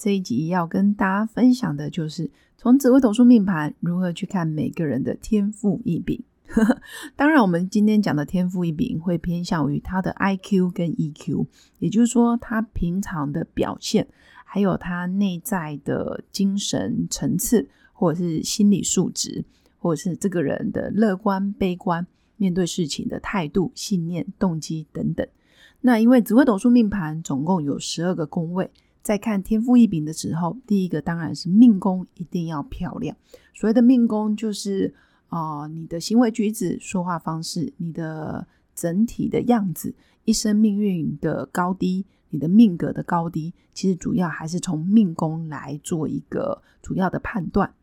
这一集要跟大家分享的就是从紫微斗数命盘如何去看每个人的天赋异禀。当然，我们今天讲的天赋异禀会偏向于他的 I Q 跟 E Q，也就是说他平常的表现，还有他内在的精神层次，或者是心理素质，或者是这个人的乐观、悲观、面对事情的态度、信念、动机等等。那因为紫微斗数命盘总共有十二个宫位。在看天赋异禀的时候，第一个当然是命宫一定要漂亮。所谓的命宫，就是啊，你的行为举止、说话方式、你的整体的样子、一生命运的高低、你的命格的高低，其实主要还是从命宫来做一个主要的判断。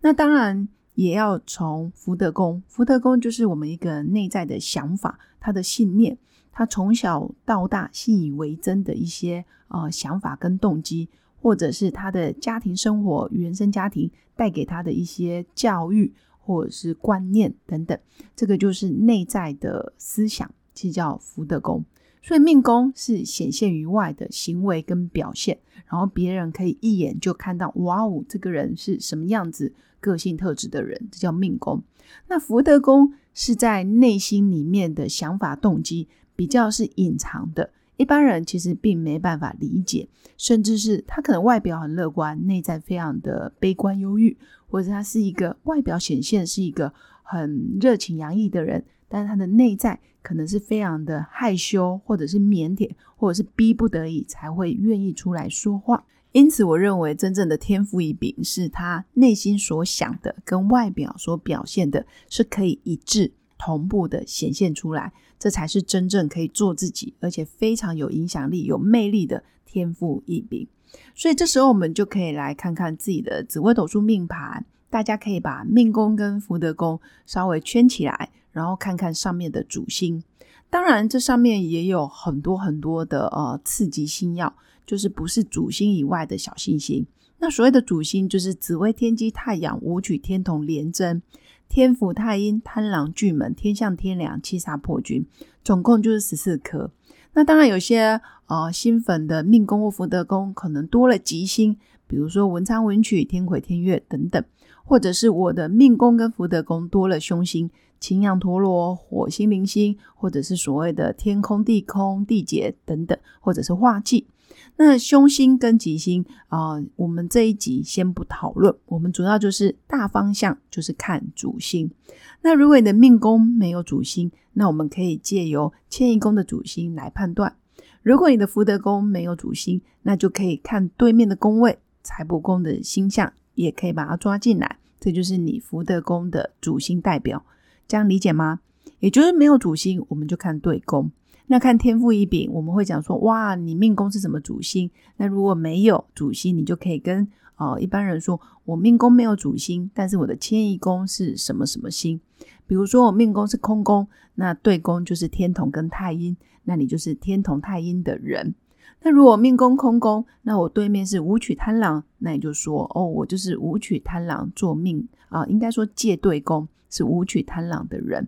那当然也要从福德宫，福德宫就是我们一个内在的想法，他的信念。他从小到大信以为真的一些呃想法跟动机，或者是他的家庭生活、原生家庭带给他的一些教育或者是观念等等，这个就是内在的思想，这叫福德宫。所以命宫是显现于外的行为跟表现，然后别人可以一眼就看到，哇哦，这个人是什么样子个性特质的人，这叫命宫。那福德宫是在内心里面的想法动机。比较是隐藏的，一般人其实并没办法理解，甚至是他可能外表很乐观，内在非常的悲观忧郁，或者他是一个外表显现是一个很热情洋溢的人，但是他的内在可能是非常的害羞，或者是腼腆，或者是逼不得已才会愿意出来说话。因此，我认为真正的天赋异禀是他内心所想的跟外表所表现的是可以一致。同步的显现出来，这才是真正可以做自己，而且非常有影响力、有魅力的天赋异禀。所以这时候我们就可以来看看自己的紫微斗数命盘，大家可以把命宫跟福德宫稍微圈起来，然后看看上面的主星。当然，这上面也有很多很多的呃次级星耀，就是不是主星以外的小星星。那所谓的主星，就是紫微、天机、太阳、武曲、天同、廉贞。天府太阴、贪狼、巨门、天象、天梁、七杀破军，总共就是十四颗。那当然有些呃新粉的命宫或福德宫可能多了吉星，比如说文昌、文曲、天魁、天月等等，或者是我的命宫跟福德宫多了凶星，擎羊、陀罗、火星、灵星，或者是所谓的天空、地空、地劫等等，或者是化忌。那凶星跟吉星啊，我们这一集先不讨论，我们主要就是大方向，就是看主星。那如果你的命宫没有主星，那我们可以借由迁移宫的主星来判断；如果你的福德宫没有主星，那就可以看对面的宫位财帛宫的星象，也可以把它抓进来，这就是你福德宫的主星代表。这样理解吗？也就是没有主星，我们就看对宫。那看天赋异禀，我们会讲说，哇，你命宫是什么主星？那如果没有主星，你就可以跟呃一般人说，我命宫没有主星，但是我的迁移宫是什么什么星？比如说我命宫是空宫，那对宫就是天同跟太阴，那你就是天同太阴的人。那如果命宫空宫，那我对面是武曲贪狼，那你就说，哦，我就是武曲贪狼做命啊，应该说借对宫是武曲贪狼的人。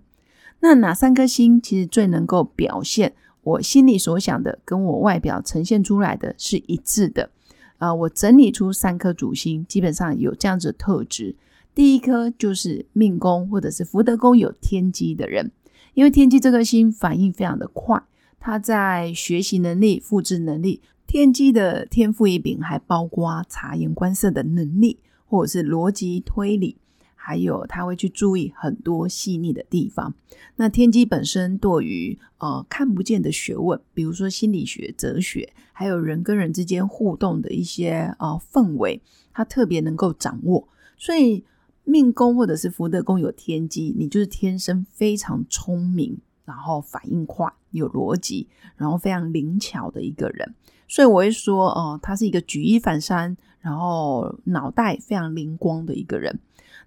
那哪三颗星其实最能够表现我心里所想的，跟我外表呈现出来的是一致的？啊，我整理出三颗主星，基本上有这样子特质。第一颗就是命宫或者是福德宫有天机的人，因为天机这颗星反应非常的快，他在学习能力、复制能力，天机的天赋异禀还包括察言观色的能力，或者是逻辑推理。还有他会去注意很多细腻的地方。那天机本身对于呃看不见的学问，比如说心理学、哲学，还有人跟人之间互动的一些呃氛围，他特别能够掌握。所以命宫或者是福德宫有天机，你就是天生非常聪明，然后反应快、有逻辑，然后非常灵巧的一个人。所以我会说，哦，他是一个举一反三。然后脑袋非常灵光的一个人。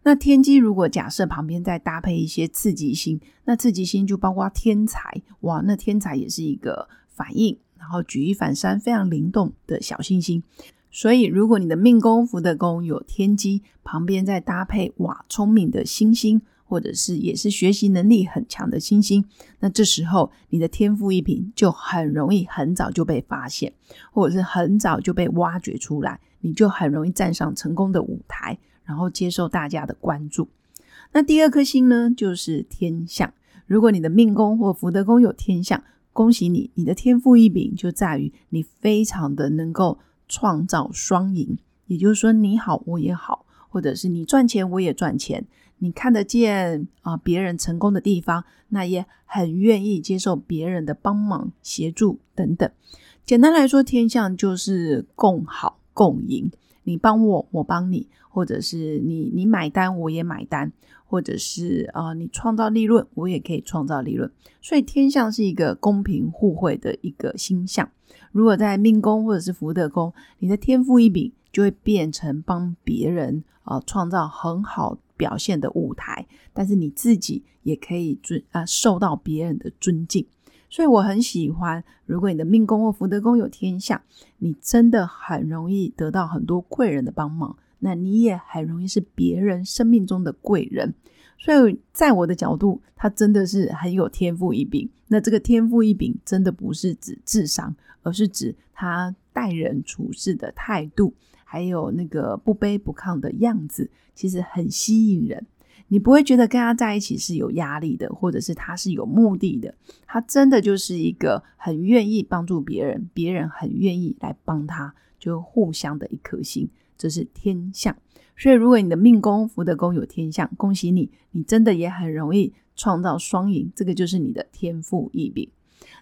那天机如果假设旁边再搭配一些刺激星，那刺激星就包括天才，哇，那天才也是一个反应，然后举一反三，非常灵动的小星星。所以，如果你的命宫福德宫有天机，旁边再搭配哇聪明的星星，或者是也是学习能力很强的星星，那这时候你的天赋异禀就很容易很早就被发现，或者是很早就被挖掘出来，你就很容易站上成功的舞台。然后接受大家的关注。那第二颗星呢，就是天象。如果你的命宫或福德宫有天象，恭喜你，你的天赋异禀就在于你非常的能够创造双赢。也就是说，你好我也好，或者是你赚钱我也赚钱。你看得见啊别人成功的地方，那也很愿意接受别人的帮忙协助等等。简单来说，天象就是共好共赢。你帮我，我帮你，或者是你你买单，我也买单，或者是啊，你创造利润，我也可以创造利润。所以天象是一个公平互惠的一个星象。如果在命宫或者是福德宫，你的天赋异禀就会变成帮别人啊创造很好表现的舞台，但是你自己也可以尊啊受到别人的尊敬。所以我很喜欢，如果你的命宫或福德宫有天象，你真的很容易得到很多贵人的帮忙，那你也很容易是别人生命中的贵人。所以在我的角度，他真的是很有天赋异禀。那这个天赋异禀真的不是指智商，而是指他待人处事的态度，还有那个不卑不亢的样子，其实很吸引人。你不会觉得跟他在一起是有压力的，或者是他是有目的的。他真的就是一个很愿意帮助别人，别人很愿意来帮他，就互相的一颗心，这是天象。所以，如果你的命宫福德宫有天象，恭喜你，你真的也很容易创造双赢，这个就是你的天赋异禀。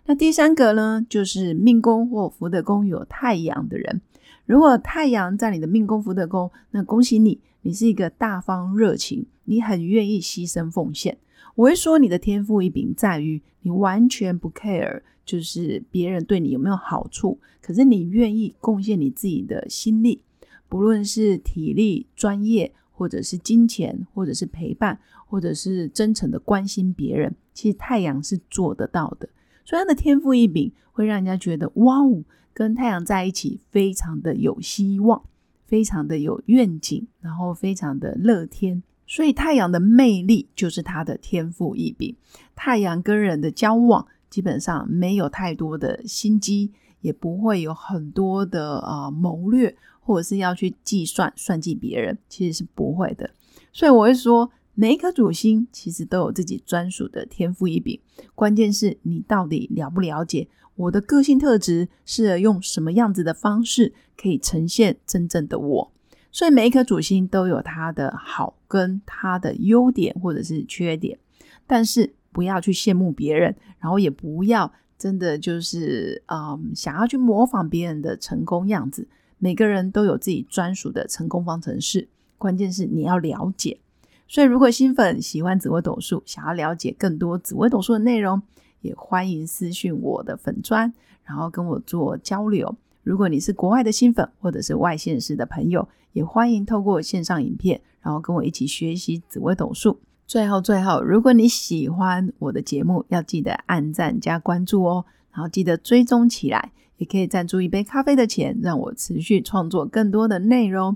那第三个呢，就是命宫或福德宫有太阳的人。如果太阳在你的命宫福德宫，那恭喜你，你是一个大方热情，你很愿意牺牲奉献。我会说你的天赋异禀在于你完全不 care，就是别人对你有没有好处，可是你愿意贡献你自己的心力，不论是体力、专业，或者是金钱，或者是陪伴，或者是真诚的关心别人，其实太阳是做得到的。所以他的天赋异禀会让人家觉得哇哦。跟太阳在一起，非常的有希望，非常的有愿景，然后非常的乐天。所以太阳的魅力就是他的天赋异禀。太阳跟人的交往，基本上没有太多的心机，也不会有很多的呃谋略，或者是要去计算算计别人，其实是不会的。所以我会说，每一颗主星其实都有自己专属的天赋异禀，关键是你到底了不了解。我的个性特质是用什么样子的方式可以呈现真正的我？所以每一颗主星都有它的好跟它的优点或者是缺点，但是不要去羡慕别人，然后也不要真的就是嗯想要去模仿别人的成功样子。每个人都有自己专属的成功方程式，关键是你要了解。所以如果新粉喜欢紫微斗数，想要了解更多紫微斗数的内容。也欢迎私讯我的粉砖，然后跟我做交流。如果你是国外的新粉或者是外县市的朋友，也欢迎透过线上影片，然后跟我一起学习紫微斗数。最后，最后，如果你喜欢我的节目，要记得按赞加关注哦，然后记得追踪起来，也可以赞助一杯咖啡的钱，让我持续创作更多的内容。